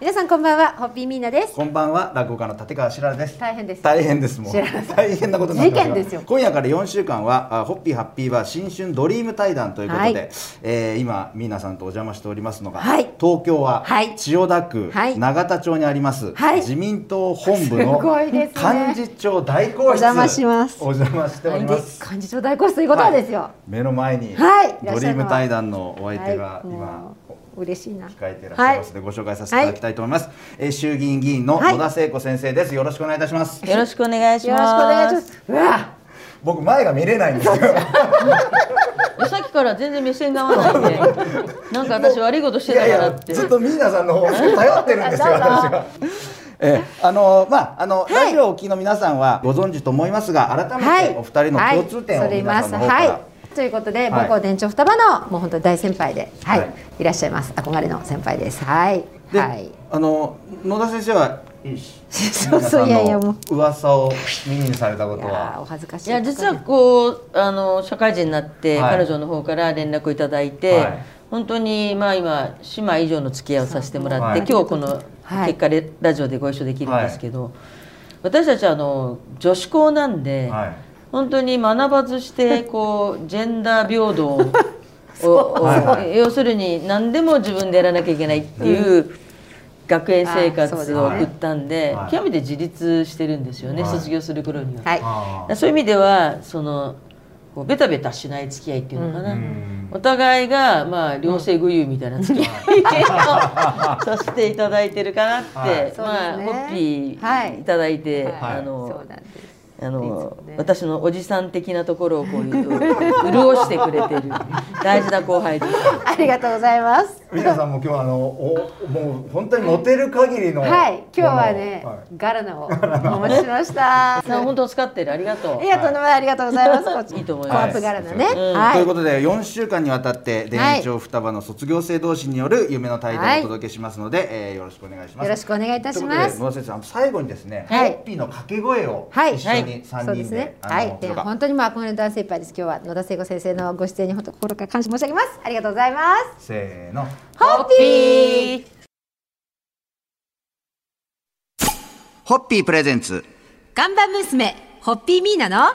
皆さんこんばんは、ホッピーミーナです。こんばんは、落語家の立川しららです。大変です大変ですもう。大変なことになってます。が事件ですよ。今夜から4週間は、あホッピーハッピーバー新春ドリーム対談ということで、はい。えー今ミーナさんとお邪魔しておりますのが、はい。東京は、はい。千代田区、はい。永田町にあります、はい。自民党本部の幹事長代行室。お邪魔します。お邪魔しております。幹事長代行室ということはですよ。目の前に、はい。ドリーム対談のお相手がはい今、嬉しいな。控えていらっしゃいますので、ご紹介させていただきたいと思います、えー衆議院議員のはい野田聖子先生ですよろしくお願いいたしますよろしくお願いしよろしくおます。願いします。うわ、僕前が見れないんですよ さっきから全然目線が合わないんで、なんか私悪いことしてたからって。ずっとミーナさんの方を頼ってるんですよ 私は。えーあのまああの、はいラジオをお聞きの皆さんはご存知と思いますが改めてお二人の共通点を皆さんの方から、はい。ということで、はい母校電長双葉のもう本当に大先輩で、はい、はいい、らっしゃいます。憧れの先輩です。はい。で、はい。あの野田先生は そうそういやいやもう。噂を耳にされたこといやーはお恥ずかしい。いや実はこうあの社会人になって、はい彼女の方から連絡をいただいて、はい本当にまあ今姉妹以上の付き合いをさせてもらって、はい今日このはい結果でラジオでご一緒できるんですけど、私たちはあの女子校なんで、はい本当に学ばずして こうジェンダー平等を 要するに何でも自分でやらなきゃいけないっていう学園生活を送ったんではい。極めて自立してるんですよね、はい。卒業する頃には。はい。そういう意味ではそのこうベタベタしない付き合いっていうのかな、うん。お互いがまあ両性具有みたいな付き合いを させていただいてるかなって、はい。まあね。ホッピはいーいただいて、はい。あのそうなんです。あのね私のおじさん的なところをこういう潤してくれてる大事な後輩です。ありがとうございます。皆さんも今日はあのおもう本当にモテる限りのはい、今日はね、はいガラナをお持ちしました。な本当使ってるありがとう。ありがとうございます。ありがとうございます。こっちいいと思いますコアップガラナね。うんはい。ということで4週間にわたって田園調双葉の卒業生同士による夢の対談をお届けしますので、えーよろしくお願いします。よろしくお願いいたしということます。で野田先生あの最後にですね、はいホッピーの掛け声をはい一緒に3人で、そうですね。あのはい。でとか本当にまあこの大先輩です。今日は野田聖子先生のご出演に本当心から感謝申し上げます。ありがとうございます。せーのホッピー。ホッピープレゼンツ看板娘、ホッピーミーナの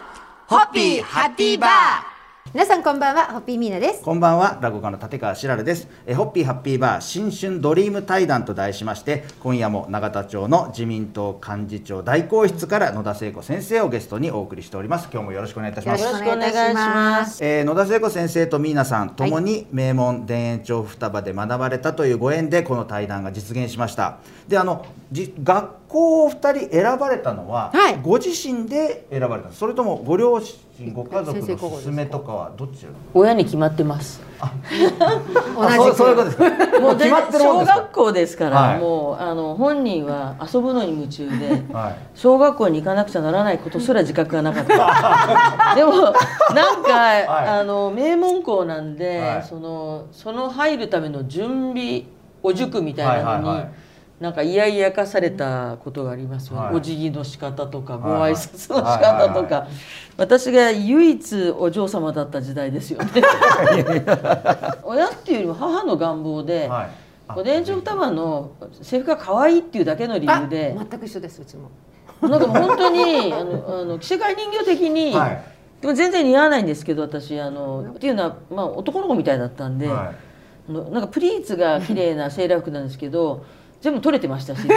ホッピーハッピーバー皆さんこんばんは、ホッピーミーナです。こんばんは落語家の立川しらるです。えホッピーハッピーバー新春ドリーム対談と題しまして今夜も永田町の自民党幹事長代行室から野田聖子先生をゲストにお送りしております。今日もよろしくお願いいたします。よろしくお願いします。えー野田聖子先生とミーナさんともに名門田園調布双葉で学ばれたというご縁でこの対談が実現しました。であのじ学校を2人選ばれたのは、はい。ご自身で選ばれたそれともご両親ご家族の勧めとかはどっち親に決まってます。同じくそういうことですか。もう決まってる小学校ですから、はい。もうあの本人は遊ぶのに夢中で。はい。小学校に行かなくちゃならないことすら自覚がなかった。でもなんか、い。あの名門校なんで、はい。そのその入るための準備お塾みたいなのに、なんか嫌々かされたことがありますよね、はい。お辞儀の仕方とか、はい。ご挨拶の仕方とか、はい私が唯一お嬢様だった時代ですよね。親っていうよりも母の願望で、はい。あお伝承双葉の制服が可愛いっていうだけの理由で全く一緒です。うちも。なんかもう本当にあのあの着せ替え人形的に、はい。でも全然似合わないんですけど私あのっていうのは、まあ、男の子みたいだったんで、はあのなんかプリーツが綺麗なセーラー服なんですけど全部取れてましたし。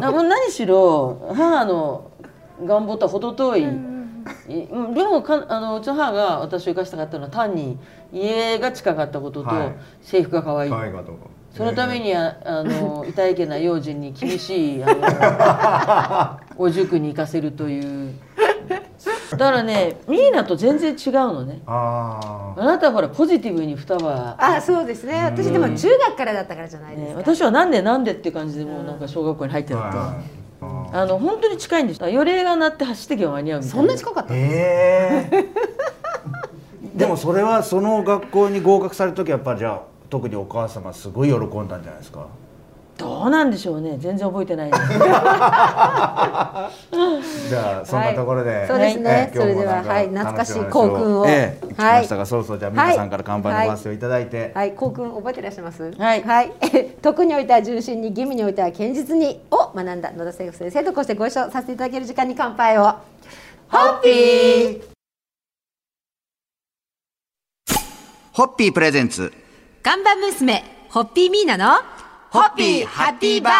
なもう何しろ母の願望とは程遠い。でもかあのうちの母が私を生かしたかったのは単に家が近かったことと、はい。制服が可愛い。そのためにああの 痛いけな用心に厳しいあの お塾に行かせるというだからねミーナと全然違うのね。ああなたはほらポジティブに双葉、あ、そうですね。私でも中学からだったからじゃないですね、か。私はなんでなんでって感じでもうなんか小学校に入ってあたと、はい。ああの本当に近いんです。予令が鳴って走ってけば間に合うみたいそんな近かった。ええでもそれはその学校に合格される時はやっぱりじゃあ特にお母様すごい喜んだんじゃないですか？どどうなんでしょうね。全然覚えてないです じゃあそんなところで、はい。そうですね。それでははい。懐かしい校訓を。ええ聞きましたが、そろそろじゃあ皆さんから乾杯のはい。ご発表いただいて、はい、校訓覚えてらっしゃいます？はい。はい、徳においては純真に、義務においては堅実にを学んだ野田聖子先生。とこうしてご一緒させていただける時間に乾杯を。ホッピー。ホッピープレゼンツ。看板娘、ホッピーミーナの。ホッピーハッピーバー。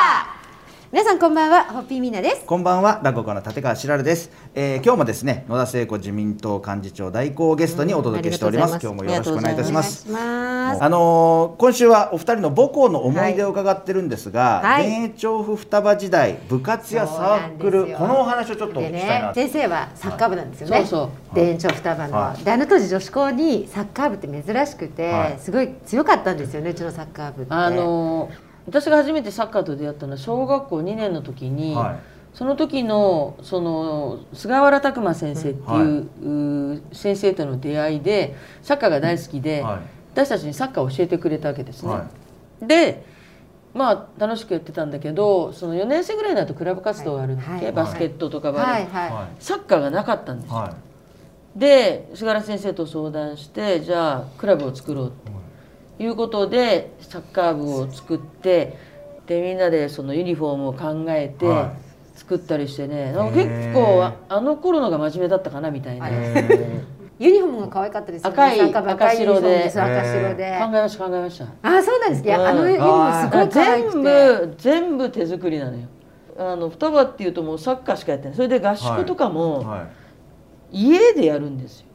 皆さんこんばんは、ホッピーミーナです。こんばんは落語家の立川しらるです、えー、今日もですね野田聖子自民党幹事長代行をゲストにお届けしております、うんありが今日もよろしくお願いいたします。あのー今週はお二人の母校の思い出を伺ってるんですが、はい。田園調布双葉時代部活やサークルこのお話をちょっとお聞できしたいなね、先生はサッカー部なんですよね。そうそう。田園調布双葉の、はい。であの当時女子校にサッカー部って珍しくて、はい。すごい強かったんですよねうちのサッカー部って。あの私が初めてサッカーと出会ったのは小学校2年の時に、はい。その時のその菅原拓磨先生っていう,、先生との出会いでサッカーが大好きで、はい。私たちにサッカーを教えてくれたわけですね。はでまあ楽しくやってたんだけどその4年生ぐらいになるとクラブ活動があるんだっけ、はい。はい。バスケットとかバレー、はい。はい。はサッカーがなかったんですよ。はで菅原先生と相談してじゃあクラブを作ろうということでサッカー部を作ってでみんなでそのユニフォームを考えては作ったりしてね、へー。結構ああの頃のが真面目だったかなみたいな、ユニフォームが可愛かったですよね。赤い赤白で。赤白で。えました考えました。あ、そうなんです。いや、うん。あのユニフォームすごい可愛くて。全部全部手作りなのよ。あの双葉っていうともうサッカーしかやってない。それで合宿とかーもはい。家でやるんですよ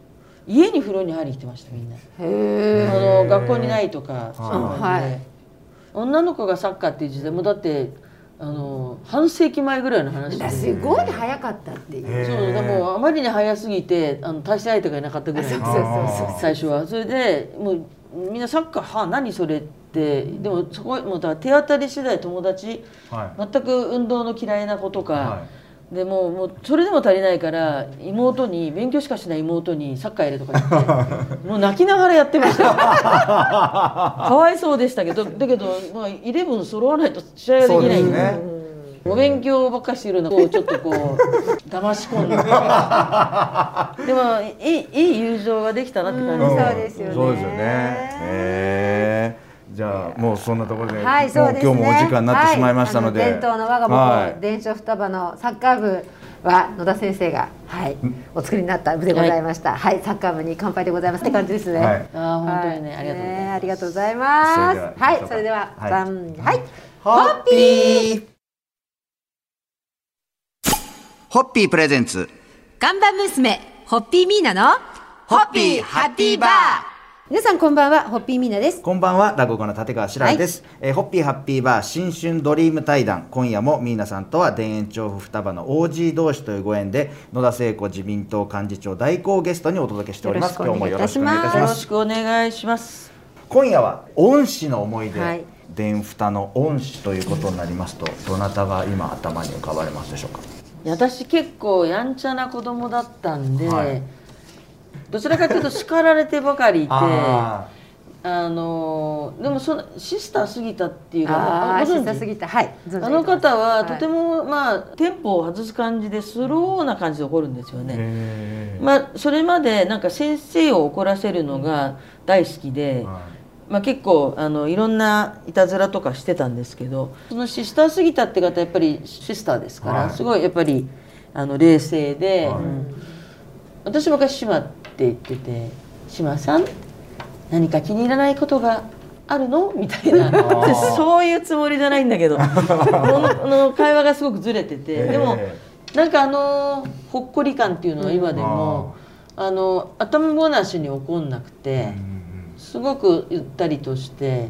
家に風呂に入りに来てましたみんな。へえ。あの学校にないとかそういう感じで、はい。女の子がサッカーっていう時代もだってあの半世紀前ぐらいの話で。すごい早かったっていう。そうでもあまりに早すぎてあの対戦相手がいなかったぐらいそうそうそう最初は。それでもうみんなサッカーはあ何それって。でもそこもうだから手当たり次第友達はい。全く運動の嫌いな子とか、はでもうもうそれでも足りないから妹に勉強しかしない妹にサッカーやれとか言って もう泣きながらやってました。よかわいそうでしたけどだけど、まあ、イレブン揃わないと試合ができない。んでね。お勉強ばっかりしてるのをちょっとこう 騙し込んで。でもいいいい友情ができたなって感じうん。ですそうですよね。そうですよね。へえじゃあもうそんなところで、はい、そうですね。もう今日もお時間になってしまいましたので、はい。あ伝統の我がはい。母校、伝承双葉のサッカー部は野田先生が、はい、お作りになった部でございました。はい、サッカー部に乾杯でございます。って感じですね。はい。ああ本当にね、はいありがとうございます。ねありがとうございます。それでははいそれでは、はい。さんはい、ホッピー。ホッピープレゼンツ。看板娘、ホッピーミーナの、ホッピーハッピーバー皆さんこんばんは、ホッピーミーナです。こんばんは落語家の立川しららです、えーホッピーハッピーバー新春ドリーム対談。今夜もミーナさんとは田園調布双葉の OG 同士というご縁で野田聖子自民党幹事長代行をゲストにお届けしております。今日もよろしくお願いいたします。よろしくお願いします。今夜は恩師の思い出、はい伝双の恩師ということになりますとどなたが今頭に浮かばれますでしょうか？私結構やんちゃな子供だったんで、はいどちらかというと叱られてばかりいてああのでもそのシスター杉田っていうああ、ご存知？しさすぎた、はい。あの方はとても、も、まあテンポを外す感じでスローな感じで怒るんですよー。ね。まあそれまでなんか先生を怒らせるのが大好きで、はまあ、結構あのいろんないたずらとかしてたんですけどそのシスター杉田って方やっぱりシスターですから、はい。すごいやっぱりあの冷静で、はい。うん。私昔島って言ってて「島さん何か気に入らないことがあるの?」みたいな。ー。そういうつもりじゃないんだけど。このの会話がすごくずれてて、えーでもなんかあのほっこり感っていうのは今でも、あの頭ごなしに怒んなくて。うんうんすごくゆったりとして、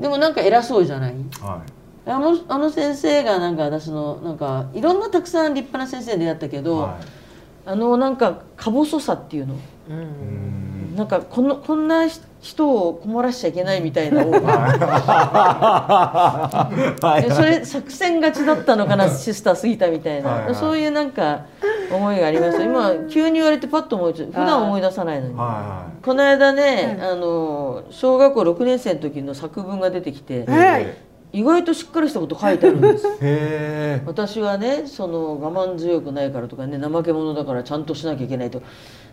でもなんか偉そうじゃない？うんはあのあの先生がなんか私のなんかいろんなたくさん立派な先生に出会ったけいど、はあのなんかか細さっていうの？いうん。なんかこのこんな人を困らしちゃいけないみたいな。それ作戦勝ちだったのかなシスター杉田みたいな、はいはい。そういうなんか思いがありました今急に言われてパッと思いつ普段思い出さないのに。はこの間ね、あの小学校6年生の時の作文が出てきて、いはいはい意外としっかりしたこと書いてあるんです。へえ。私はねその我慢強くないからとかね怠け者だからちゃんとしなきゃいけないと。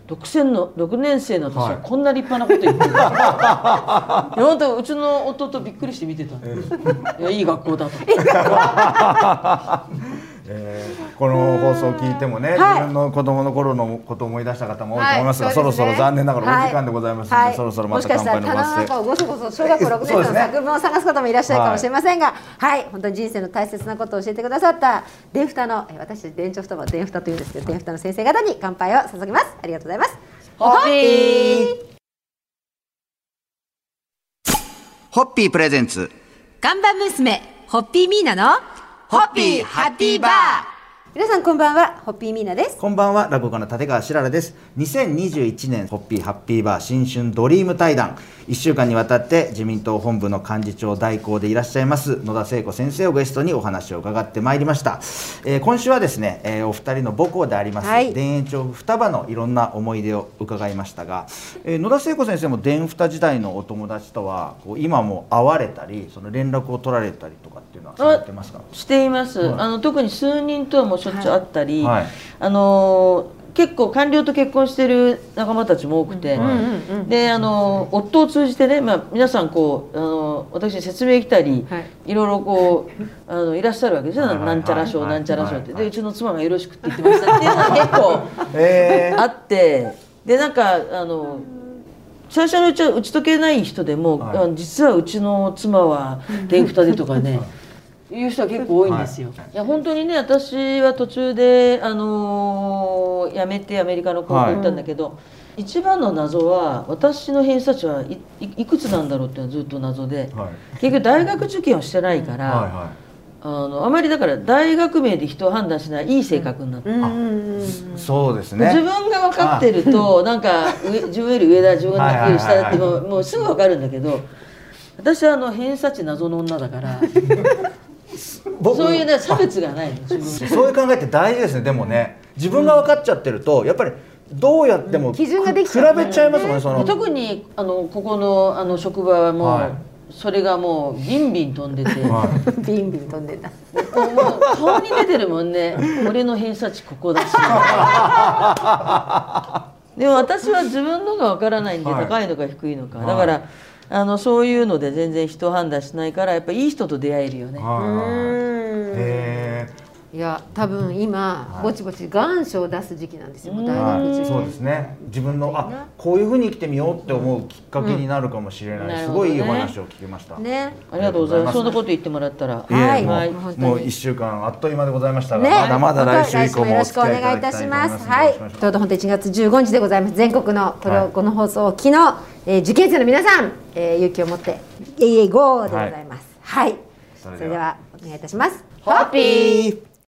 6年の6年生の私はい。はこんな立派なこと言ってる、いや本当うちの弟びっくりして見てた、いやいい学校だと えーこの放送を聞いてもね、はい。自分の子供の頃のことを思い出した方も多いと思いますが、はいそろそろ残念ながらお時間はいでございますので、はい。そろそろまもしたかしたら乾杯のご棚の中をごそごそ小学校6年生の作文を探す方もいらっしゃるかもしれませんが、はい、本当に人生の大切なことを教えてくださった電ふたのえ私たち電長双葉電ふたというんですけど電ふたの先生方に乾杯を捧げます。ありがとうございます。ホッピー。ホッピープレゼンツ。看板娘ホッピーミーナのホッピーハッピーバー。皆さんこんばんはホッピーミーナです。こんばんは落語家の立川しららです。2021年ホッピーハッピーバー新春ドリーム対談。1週間にわたって自民党本部の幹事長代行でいらっしゃいます野田聖子先生をゲストにお話を伺ってまいりました、えー今週はですね、えーお二人の母校であります、はい。田園調布双葉のいろんな思い出を伺いましたが、えー野田聖子先生も田双時代のお友達とはこう今も会われたりその連絡を取られたりされてますかしています、はい。あの特に数人とはもうしょっちゅう会ったり、はい。あの結構官僚と結婚してる仲間たちも多くて、うんうんうんであの夫を通じてね、まあ、皆さんこうあの私に説明来たり、はい。い、ろいろこうあのいらっしゃるわけですよ、はいはいはい。なんちゃら賞、はいなんちゃら賞って、はいでうちの妻がよろしくって言ってましたっていうのは結構えー。あってでなんかあの最初のうちは打ち解けない人でも、はい。実はうちの妻は天二でとかねいう人は結構多いんですよ。はい。い、や本当にね私は途中で、あのー辞めてアメリカの高校行ったんだけど、一番の謎は私の偏差値はいいいくつなんだろうっていうのはずっと謎で、はい。結局大学受験をしてないから、はいはあのあまりだから大学名で人を判断しないいい性格になって。うん。そうですね。自分が分かってるとなんか上自分より上だ自分より下だってもうもうすぐ分かるんだけど私はあの偏差値謎の女だから僕そういうね差別がないの自分そういう考えって大事ですねでもね。自分が分かっちゃってるとやっぱりどうやっても基準ができ比ちゃう。べちゃいますもんねその。特にあのここのあの職場はもう、はい。それがもうビンビン飛んでて、は ビンビン飛んでた。もう顔に出てるもんね。俺の偏差値ここだし。でも私は自分のが分からないんで、はい。高いのか低いのか、はい。だからあのそういうので全然人を判断しないからやっぱいい人と出会えるよね、へいや多分今、はい。ぼちぼち願書を出す時期なんですよ、うん。大学受そうですね。自分のあこういうふうに生きてみようって思うきっかけになるかもしれない、うん。すごいいいお話を聞きました、ね。ありがとうございます。そんなとこと言ってもらったら。いえはい。もう,、はい。もう1週間あっという間でございましたが、ね、まだまだ来週以降もおよろしくお付き合いいただ願いいたします。はい、ちょうど本当1月15日でございます。全国のこれを、はい。この放送を昨日、えー受験生の皆さん、えー勇気を持ってイエイゴーでございます。はい、それでは。それではお願いいたします。ホッピー